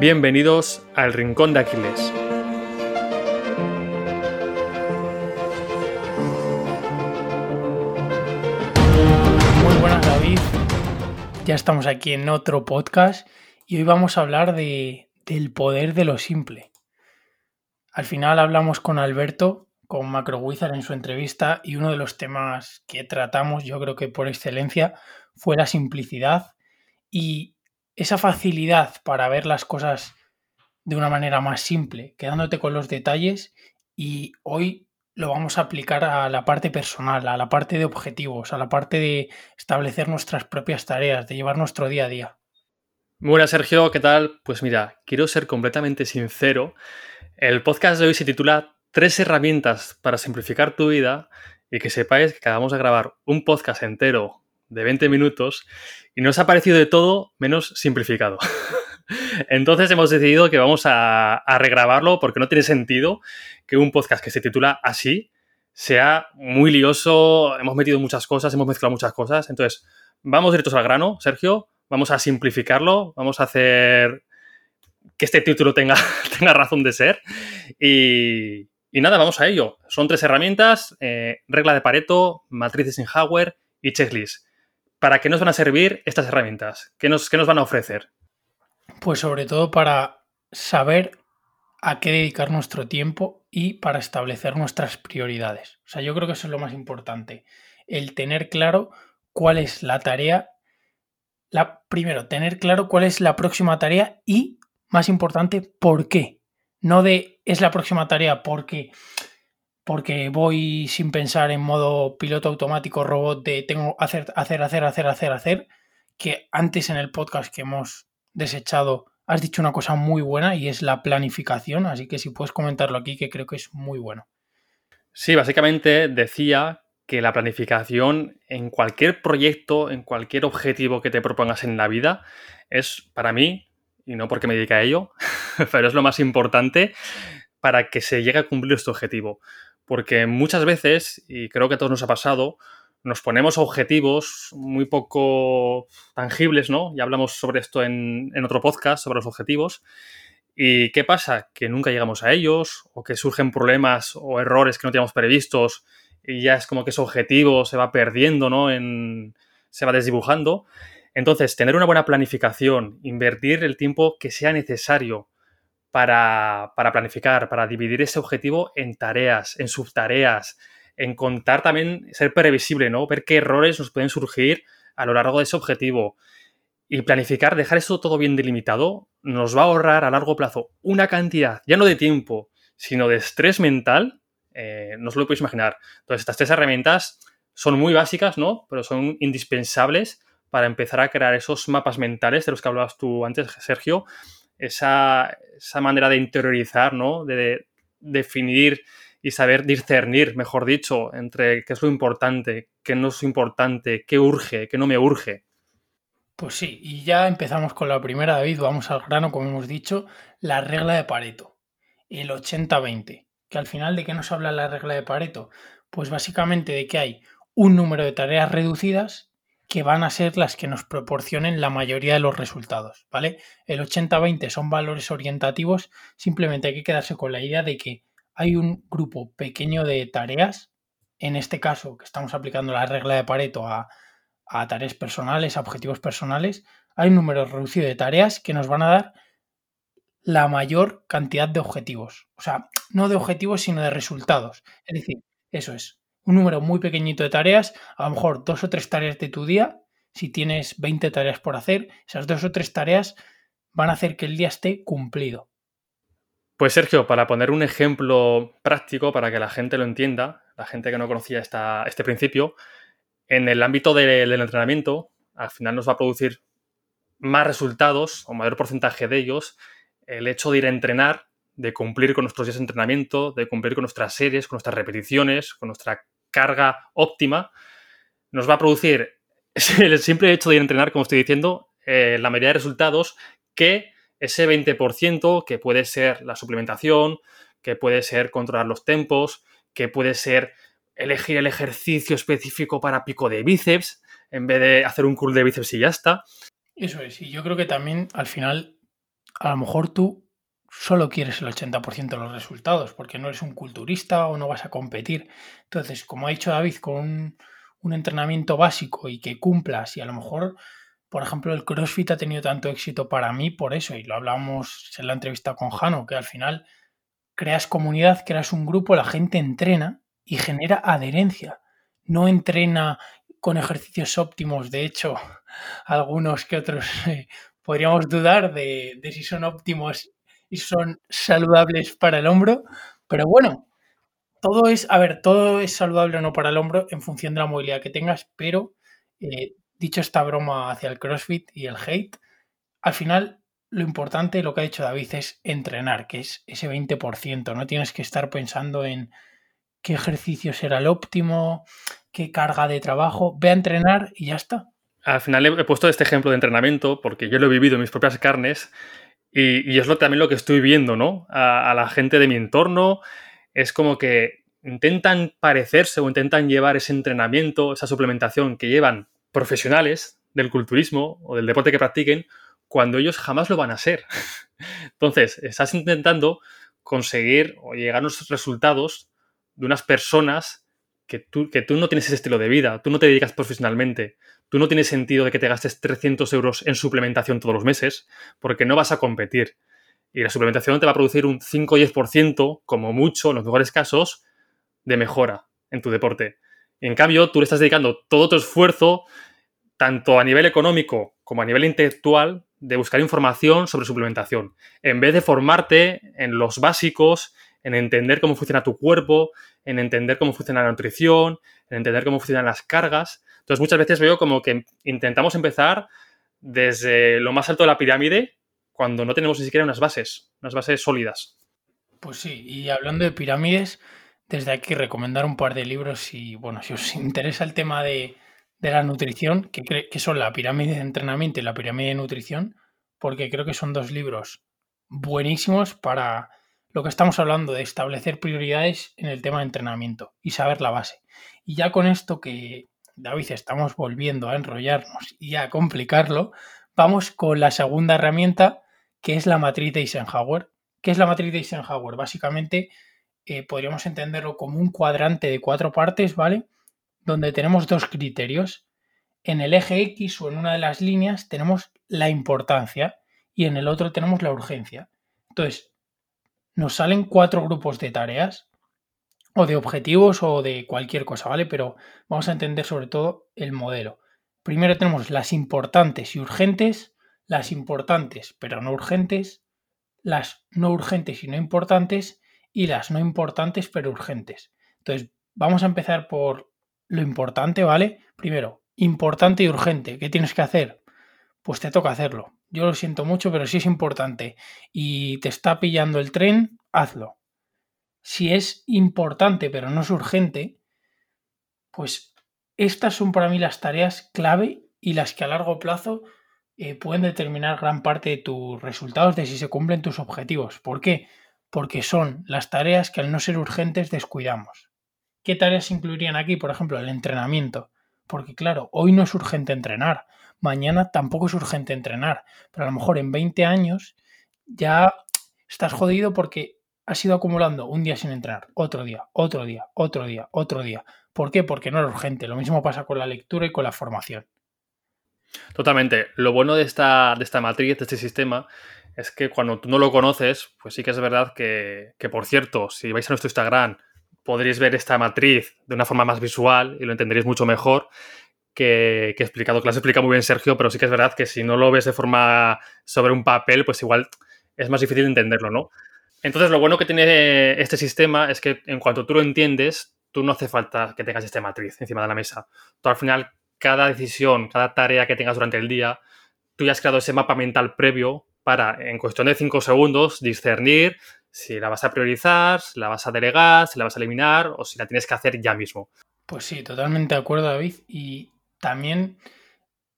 Bienvenidos al Rincón de Aquiles. Muy buenas David, ya estamos aquí en otro podcast y hoy vamos a hablar de, del poder de lo simple. Al final hablamos con Alberto, con MacroWizard en su entrevista y uno de los temas que tratamos, yo creo que por excelencia, fue la simplicidad y esa facilidad para ver las cosas de una manera más simple, quedándote con los detalles y hoy lo vamos a aplicar a la parte personal, a la parte de objetivos, a la parte de establecer nuestras propias tareas, de llevar nuestro día a día. Buenas, Sergio, ¿qué tal? Pues mira, quiero ser completamente sincero. El podcast de hoy se titula Tres herramientas para simplificar tu vida y que sepáis que acabamos de grabar un podcast entero de 20 minutos y nos ha parecido de todo menos simplificado. Entonces hemos decidido que vamos a, regrabarlo porque no tiene sentido que un podcast que se titula así sea muy lioso, hemos metido muchas cosas, hemos mezclado muchas cosas. Entonces, vamos directos al grano, Sergio, vamos a simplificarlo, vamos a hacer que este título tenga, tenga razón de ser. Y, nada, vamos a ello. Son tres herramientas, eh, regla de Pareto, matrices en hardware y checklist. ¿Para qué nos van a servir estas herramientas? ¿Qué nos, qué nos van a ofrecer? Pues sobre todo para saber a qué dedicar nuestro tiempo y para establecer nuestras prioridades. O sea, yo creo que eso es lo más importante. El tener claro cuál es la tarea. La, primero, tener claro cuál es la próxima tarea y, más importante, por qué. No de es la próxima tarea porque porque voy sin pensar en modo piloto automático robot de tengo hacer, hacer, hacer, hacer, hacer, hacer, que antes en el podcast que hemos desechado has dicho una cosa muy buena y es la planificación, así que si puedes comentarlo aquí, que creo que es muy bueno. Sí, básicamente decía que la planificación en cualquier proyecto, en cualquier objetivo que te propongas en la vida, es para mí, y no porque me dedique a ello, pero es lo más importante para que se llegue a cumplir este objetivo porque muchas veces, y creo que a todos nos ha pasado, nos ponemos objetivos muy poco tangibles, ¿no? Ya hablamos sobre esto en, otro podcast, sobre los objetivos. ¿Y qué pasa? Que nunca llegamos a ellos, o que surgen problemas o errores que no teníamos previstos, y ya es como que ese objetivo se va perdiendo, ¿no? Se va desdibujando. Entonces, tener una buena planificación, invertir el tiempo que sea necesario para, planificar, para dividir ese objetivo en tareas, en subtareas, en contar también, ser previsible, ¿no? Ver qué errores nos pueden surgir a lo largo de ese objetivo. Y planificar, dejar eso todo bien delimitado, nos va a ahorrar a largo plazo una cantidad, ya no de tiempo, sino de estrés mental, eh, no os lo podéis imaginar. Entonces, estas tres herramientas son muy básicas, ¿no? Pero son indispensables para empezar a crear esos mapas mentales de los que hablabas tú antes, Sergio, esa, manera de interiorizar, ¿no? De, definir y saber discernir, mejor dicho, entre qué es lo importante, qué no es importante, qué urge, qué no me urge. Pues sí, y ya empezamos con la primera, David, vamos al grano, como hemos dicho, la regla de Pareto, el 80-20. Que al final, ¿de qué nos habla la regla de Pareto? Pues básicamente de que hay un número de tareas reducidas que van a ser las que nos proporcionen la mayoría de los resultados, ¿vale? El 80-20 son valores orientativos, simplemente hay que quedarse con la idea de que hay un grupo pequeño de tareas, en este caso que estamos aplicando la regla de Pareto a, a tareas personales, a objetivos personales, hay un número reducido de tareas que nos van a dar la mayor cantidad de objetivos. O sea, no de objetivos, sino de resultados. Es decir, eso es, un número muy pequeñito de tareas, a lo mejor dos o tres tareas de tu día, si tienes 20 tareas por hacer, esas dos o tres tareas van a hacer que el día esté cumplido. Pues Sergio, para poner un ejemplo práctico para que la gente lo entienda, la gente que no conocía este principio, en el ámbito del entrenamiento, al final nos va a producir más resultados o mayor porcentaje de ellos el hecho de ir a entrenar, de cumplir con nuestros días de entrenamiento, de cumplir con nuestras series, con nuestras repeticiones, con nuestra carga óptima, nos va a producir el simple hecho de entrenar, como estoy diciendo, eh, la mayoría de resultados que ese 20% que puede ser la suplementación, que puede ser controlar los tempos, que puede ser elegir el ejercicio específico para pico de bíceps en vez de hacer un curl de bíceps y ya está. Eso es, y yo creo que también al final a lo mejor tú solo quieres el 80% de los resultados porque no eres un culturista o no vas a competir. Entonces, como ha dicho David, con un, entrenamiento básico y que cumplas y a lo mejor, por ejemplo, el CrossFit ha tenido tanto éxito para mí por eso y lo hablábamos en la entrevista con Jano, que al final creas comunidad, creas un grupo, la gente entrena y genera adherencia. No entrena con ejercicios óptimos, de hecho, algunos que otros eh, podríamos dudar de, de si son óptimos y son saludables para el hombro, pero bueno, todo es, a ver, todo es saludable o no para el hombro en función de la movilidad que tengas, pero eh, dicho esta broma hacia el CrossFit y el hate, al final lo importante, lo que ha dicho David, es entrenar, que es ese 20%. No tienes que estar pensando en qué ejercicio será el óptimo, qué carga de trabajo. Ve a entrenar y ya está. Al final he puesto este ejemplo de entrenamiento porque yo lo he vivido en mis propias carnes y, es lo, también lo que estoy viendo, ¿no? A, la gente de mi entorno, es como que intentan parecerse o intentan llevar ese entrenamiento, esa suplementación que llevan profesionales del culturismo o del deporte que practiquen, cuando ellos jamás lo van a ser. Entonces, estás intentando conseguir o llegar a unos resultados de unas personas que tú, que tú no tienes ese estilo de vida, tú no te dedicas profesionalmente, tú no tienes sentido de que te gastes 300 euros en suplementación todos los meses, porque no vas a competir. Y la suplementación te va a producir un 5 o 10%, como mucho, en los mejores casos, de mejora en tu deporte. en cambio, tú le estás dedicando todo tu esfuerzo, tanto a nivel económico como a nivel intelectual, de buscar información sobre suplementación. En vez de formarte en los básicos, en entender cómo funciona tu cuerpo, en entender cómo funciona la nutrición, en entender cómo funcionan las cargas. Entonces, muchas veces veo como que intentamos empezar desde lo más alto de la pirámide cuando no tenemos ni siquiera unas bases, unas bases sólidas. Pues sí, y hablando de pirámides, desde aquí recomendar un par de libros y, bueno, si os interesa el tema de, la nutrición, que, que son la pirámide de entrenamiento y la pirámide de nutrición, porque creo que son dos libros buenísimos para lo que estamos hablando de establecer prioridades en el tema de entrenamiento y saber la base. Y ya con esto que, David, estamos volviendo a enrollarnos y a complicarlo, vamos con la segunda herramienta que es la matriz de Eisenhower. ¿Qué es la matriz de Eisenhower? Básicamente eh, podríamos entenderlo como un cuadrante de cuatro partes, ¿vale? Donde tenemos dos criterios. En el eje X o en una de las líneas tenemos la importancia y en el otro tenemos la urgencia. Entonces, nos salen cuatro grupos de tareas o de objetivos o de cualquier cosa, ¿vale? Pero vamos a entender sobre todo el modelo. Primero tenemos las importantes y urgentes, las importantes pero no urgentes, las no urgentes y no importantes y las no importantes pero urgentes. Entonces, vamos a empezar por lo importante, ¿vale? Primero, importante y urgente. ¿Qué tienes que hacer? Pues te toca hacerlo. Yo lo siento mucho, pero si es importante y te está pillando el tren, hazlo. Si es importante pero no es urgente, pues estas son para mí las tareas clave y las que a largo plazo eh, pueden determinar gran parte de tus resultados de si se cumplen tus objetivos. ¿Por qué? Porque son las tareas que al no ser urgentes descuidamos. ¿Qué tareas incluirían aquí? Por ejemplo, el entrenamiento. Porque claro, hoy no es urgente entrenar, mañana tampoco es urgente entrenar, pero a lo mejor en 20 años ya estás jodido porque has ido acumulando un día sin entrenar, otro día, otro día, otro día, otro día. ¿Por qué? Porque no es urgente. Lo mismo pasa con la lectura y con la formación. Totalmente. Lo bueno de esta, de esta matriz, de este sistema, es que cuando tú no lo conoces, pues sí que es verdad que, por cierto, si vais a nuestro Instagram, podréis ver esta matriz de una forma más visual y lo entenderéis mucho mejor que, que explicado, que lo has explicado muy bien Sergio, pero sí que es verdad que si no lo ves de forma sobre un papel, pues igual es más difícil entenderlo, ¿no? Entonces, lo bueno que tiene este sistema es que en cuanto tú lo entiendes, tú no hace falta que tengas esta matriz encima de la mesa. Tú al final cada decisión, cada tarea que tengas durante el día, tú ya has creado ese mapa mental previo para, en cuestión de cinco segundos, discernir si la vas a priorizar, si la vas a delegar, si la vas a eliminar o si la tienes que hacer ya mismo. Pues sí, totalmente de acuerdo, David. Y también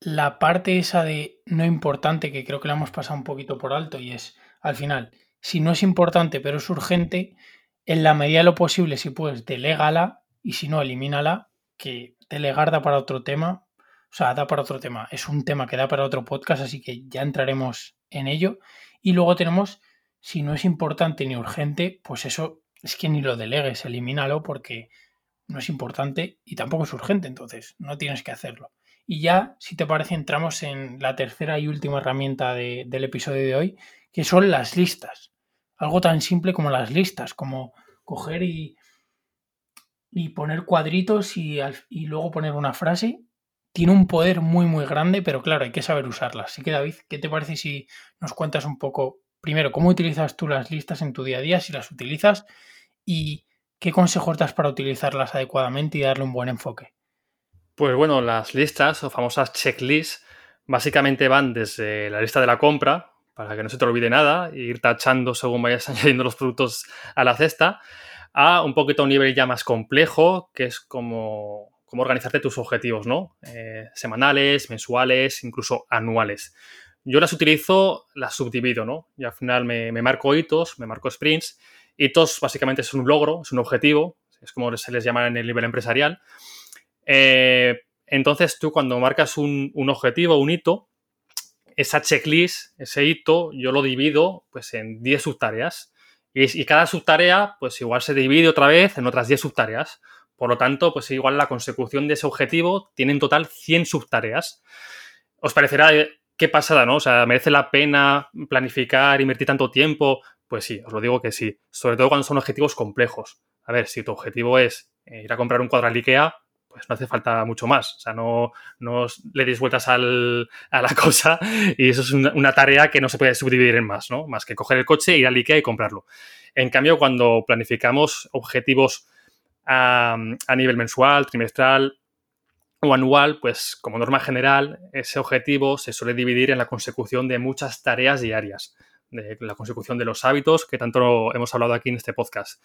la parte esa de no importante, que creo que la hemos pasado un poquito por alto, y es, al final, si no es importante pero es urgente, en la medida de lo posible, si puedes, delégala y si no, elimínala, que delegar da para otro tema, O sea, da para otro tema. Es un tema que da para otro podcast, así que ya entraremos en ello. Y luego tenemos, si no es importante ni urgente, pues eso es que ni lo delegues, elimínalo porque no es importante y tampoco es urgente, entonces no tienes que hacerlo. Y ya, si te parece, entramos en la tercera y última herramienta del episodio de hoy, que son las listas. Algo tan simple como las listas, como coger y, y poner cuadritos y, y luego poner una frase. Tiene un poder muy, muy grande, pero claro, hay que saber usarlas. Así que, David, ¿qué te parece si nos cuentas un poco, primero, cómo utilizas tú las listas en tu día a día, si las utilizas, y qué consejos das para utilizarlas adecuadamente y darle un buen enfoque? Pues bueno, las listas o famosas checklists básicamente van desde la lista de la compra, para que no se te olvide nada, ir tachando según vayas añadiendo los productos a la cesta, a un poquito a un nivel ya más complejo, que es como, organizarte tus objetivos, ¿no? Eh, semanales, mensuales, incluso anuales. Yo las utilizo, las subdivido, ¿no? Y al final me, marco hitos, me marco sprints. Hitos básicamente es un logro, es un objetivo, es como se les llama en el nivel empresarial. Eh, entonces tú cuando marcas un, objetivo, un hito, esa checklist, ese hito, yo lo divido pues en 10 subtareas. Y, y, cada subtarea, pues igual se divide otra vez en otras 10 subtareas. Por lo tanto, pues igual la consecución de ese objetivo tiene en total 100 subtareas. Os parecerá eh, qué pasada, ¿no? O sea, ¿merece la pena planificar, invertir tanto tiempo? Pues sí, os lo digo que sí. Sobre todo cuando son objetivos complejos. A ver, si tu objetivo es eh, ir a comprar un cuadro al IKEA, pues no hace falta mucho más. O sea, no, no le deis vueltas a la cosa y eso es una, tarea que no se puede subdividir en más, ¿no? Más que coger el coche, ir al IKEA y comprarlo. En cambio, cuando planificamos objetivos a, nivel mensual, trimestral o anual, pues como norma general, ese objetivo se suele dividir en la consecución de muchas tareas diarias, de la consecución de los hábitos que tanto hemos hablado aquí en este podcast.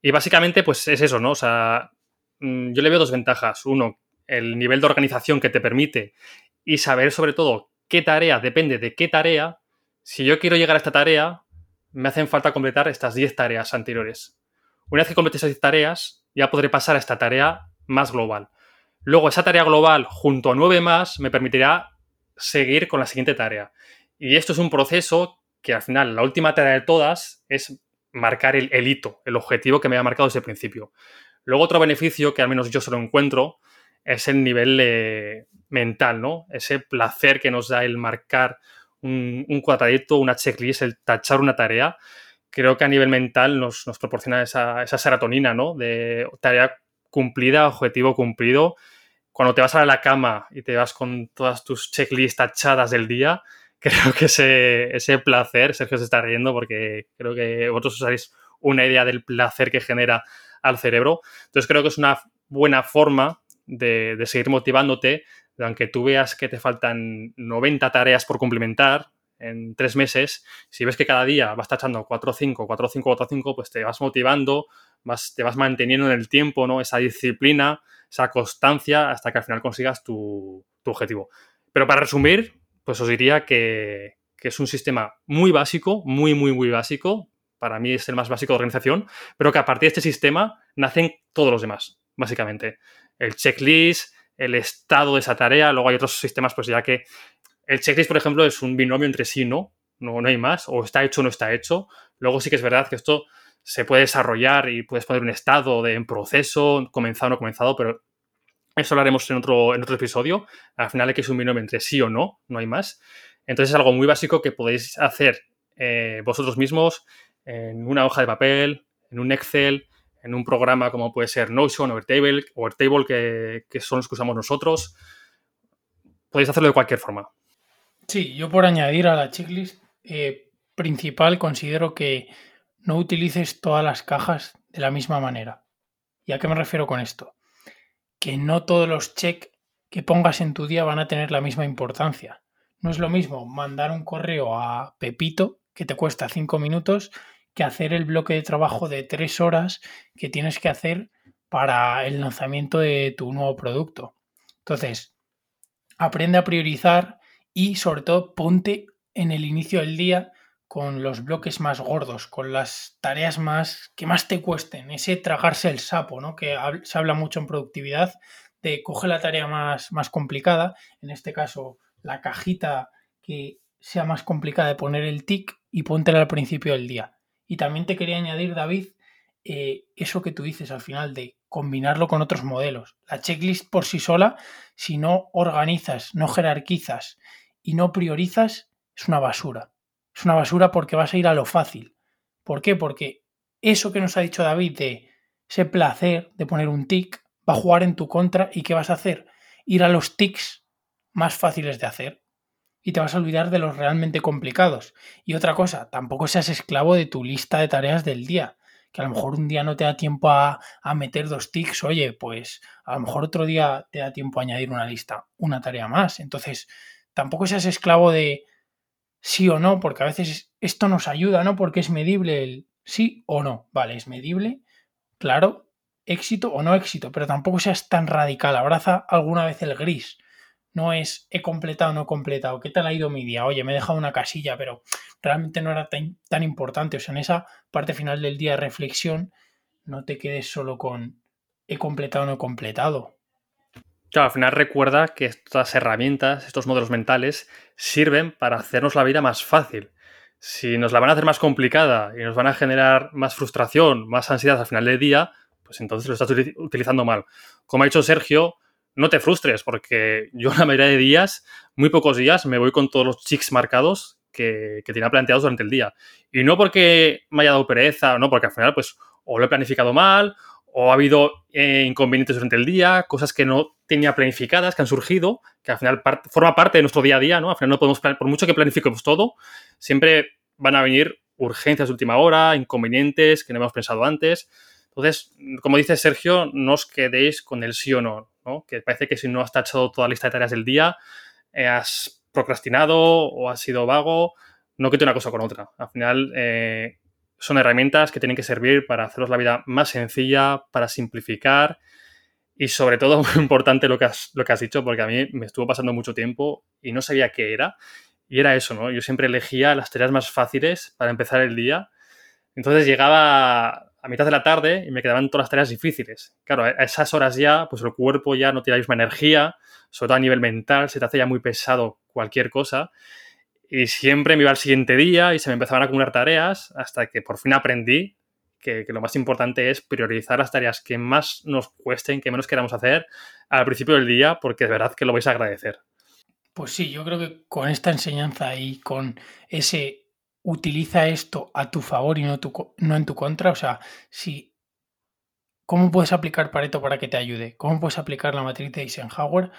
Y básicamente, pues es eso, ¿no? O sea, yo le veo dos ventajas. Uno, el nivel de organización que te permite y saber sobre todo qué tarea depende de qué tarea. Si yo quiero llegar a esta tarea, me hacen falta completar estas 10 tareas anteriores. Una vez que complete esas 10 tareas, ya podré pasar a esta tarea más global. Luego, esa tarea global junto a 9 más me permitirá seguir con la siguiente tarea. Y esto es un proceso que al final, la última tarea de todas es marcar el, hito, el objetivo que me ha marcado desde el principio. Luego otro beneficio que al menos yo se lo encuentro es el nivel mental, ¿no? Ese placer que nos da el marcar un, cuadradito, una checklist, el tachar una tarea. Creo que a nivel mental nos, proporciona esa, serotonina, ¿no? De tarea cumplida, objetivo cumplido. Cuando te vas a la cama y te vas con todas tus checklists tachadas del día, creo que ese, ese placer, Sergio se está riendo porque creo que vosotros os una idea del placer que genera al cerebro. Entonces creo que es una buena forma de, seguir motivándote, aunque tú veas que te faltan 90 tareas por complementar en tres meses, si ves que cada día vas tachando 4 o 5, 4 o 5, 4 o 5, pues te vas motivando, vas, te vas manteniendo en el tiempo, ¿no? Esa disciplina, esa constancia, hasta que al final consigas tu, objetivo. Pero para resumir, pues os diría que, que, es un sistema muy básico, muy, muy, muy básico, para mí es el más básico de organización, pero que a partir de este sistema nacen todos los demás, básicamente. El checklist, el estado de esa tarea, luego hay otros sistemas, pues ya que el checklist, por ejemplo, es un binomio entre sí, ¿no? No, no hay más, o está hecho o no está hecho. Luego sí que es verdad que esto se puede desarrollar y puedes poner un estado de en proceso, comenzado o no comenzado, pero eso lo haremos en otro, en otro episodio. Al final hay que es un binomio entre sí o no, no hay más. Entonces es algo muy básico que podéis hacer eh, vosotros mismos en una hoja de papel, en un Excel, en un programa como puede ser Notion o Airtable, que, que son los que usamos nosotros. Podéis hacerlo de cualquier forma. Sí, yo por añadir a la checklist eh, principal considero que no utilices todas las cajas de la misma manera. ¿Y a qué me refiero con esto? Que no todos los check que pongas en tu día van a tener la misma importancia. No es lo mismo mandar un correo a Pepito que te cuesta cinco minutos que hacer el bloque de trabajo de tres horas que tienes que hacer para el lanzamiento de tu nuevo producto. Entonces, aprende a priorizar y sobre todo ponte en el inicio del día con los bloques más gordos, con las tareas más que más te cuesten, ese tragarse el sapo, ¿no? Que se habla mucho en productividad de coge la tarea más, más complicada, en este caso la cajita que sea más complicada de poner el tic y póntela al principio del día. Y también te quería añadir, David, eh, eso que tú dices al final de combinarlo con otros modelos. La checklist por sí sola, si no organizas, no jerarquizas y no priorizas, es una basura. Es una basura porque vas a ir a lo fácil. ¿Por qué? Porque eso que nos ha dicho David de ese placer de poner un tic va a jugar en tu contra y ¿qué vas a hacer? Ir a los tics más fáciles de hacer y te vas a olvidar de los realmente complicados. Y otra cosa, tampoco seas esclavo de tu lista de tareas del día que a lo mejor un día no te da tiempo a, meter dos tics, oye, pues a lo mejor otro día te da tiempo a añadir una lista, una tarea más. Entonces, tampoco seas esclavo de sí o no, porque a veces esto nos ayuda, ¿no? Porque es medible el sí o no. Vale, es medible, claro, éxito o no éxito, pero tampoco seas tan radical. Abraza alguna vez el gris no es he completado no he completado, ¿qué tal ha ido mi día? Oye, me he dejado una casilla, pero realmente no era tan, importante. O sea, en esa parte final del día de reflexión, no te quedes solo con he completado no he completado. Claro, al final recuerda que estas herramientas, estos modelos mentales, sirven para hacernos la vida más fácil. Si nos la van a hacer más complicada y nos van a generar más frustración, más ansiedad al final del día, pues entonces lo estás utilizando mal. Como ha dicho Sergio, no te frustres, porque yo la mayoría de días, muy pocos días, me voy con todos los chicks marcados que, que tenía planteados durante el día. Y no porque me haya dado pereza, no, porque al final, pues, o lo he planificado mal, o ha habido eh, inconvenientes durante el día, cosas que no tenía planificadas, que han surgido, que al final forma parte de nuestro día a día, ¿no? Al final no podemos, por mucho que planifiquemos todo, siempre van a venir urgencias de última hora, inconvenientes que no hemos pensado antes. Entonces, como dice Sergio, no os quedéis con el sí o no. Que parece que si no has tachado toda la lista de tareas del día, eh, has procrastinado o has sido vago, no quete una cosa con otra. Al final eh, son herramientas que tienen que servir para haceros la vida más sencilla, para simplificar y sobre todo muy importante lo que has, lo que has dicho, porque a mí me estuvo pasando mucho tiempo y no sabía qué era. Y era eso, ¿no? Yo siempre elegía las tareas más fáciles para empezar el día. Entonces llegaba a mitad de la tarde y me quedaban todas las tareas difíciles. Claro, a esas horas ya, pues el cuerpo ya no tiene la misma energía, sobre todo a nivel mental, se te hace ya muy pesado cualquier cosa. Y siempre me iba al siguiente día y se me empezaban a acumular tareas hasta que por fin aprendí que, que, lo más importante es priorizar las tareas que más nos cuesten, que menos queramos hacer al principio del día, porque de verdad que lo vais a agradecer. Pues sí, yo creo que con esta enseñanza y con ese utiliza esto a tu favor y no, en tu contra. O sea, si ¿cómo puedes aplicar Pareto para que te ayude? ¿Cómo puedes aplicar la matriz de Eisenhower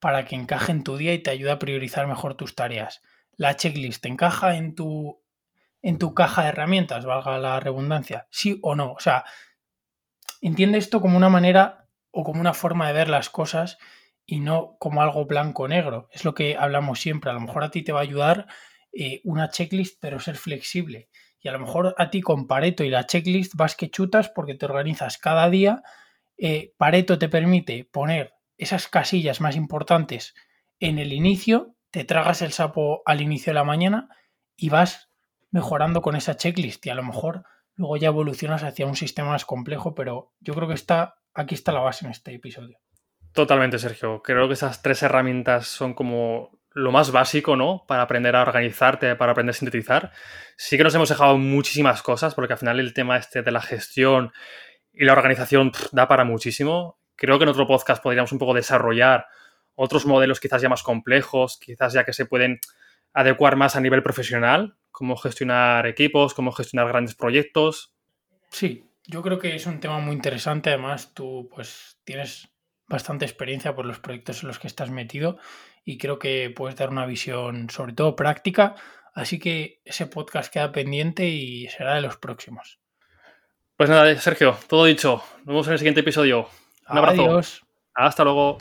para que encaje en tu día y te ayude a priorizar mejor tus tareas? La checklist encaja en tu en tu caja de herramientas, valga la redundancia, sí o no. O sea, entiende esto como una manera o como una forma de ver las cosas y no como algo blanco-negro. Es lo que hablamos siempre. A lo mejor a ti te va a ayudar eh, una checklist, pero ser flexible. Y a lo mejor a ti con Pareto y la checklist vas que chutas porque te organizas cada día. Eh, Pareto te permite poner esas casillas más importantes en el inicio, te tragas el sapo al inicio de la mañana y vas mejorando con esa checklist y a lo mejor luego ya evolucionas hacia un sistema más complejo, pero yo creo que está, aquí está la base en este episodio. Totalmente, Sergio. Creo que esas tres herramientas son como lo más básico, ¿no? Para aprender a organizarte, para aprender a sintetizar. Sí que nos hemos dejado muchísimas cosas, porque al final el tema este de la gestión y la organización da para muchísimo. Creo que en otro podcast podríamos un poco desarrollar otros modelos quizás ya más complejos, quizás ya que se pueden adecuar más a nivel profesional, cómo gestionar equipos, cómo gestionar grandes proyectos. Sí, yo creo que es un tema muy interesante. Además, tú pues tienes bastante experiencia por los proyectos en los que estás metido y creo que puedes dar una visión sobre todo práctica. Así que ese podcast queda pendiente y será de los próximos. Pues nada, Sergio, todo dicho. Nos vemos en el siguiente episodio. Un abrazo. Hasta luego.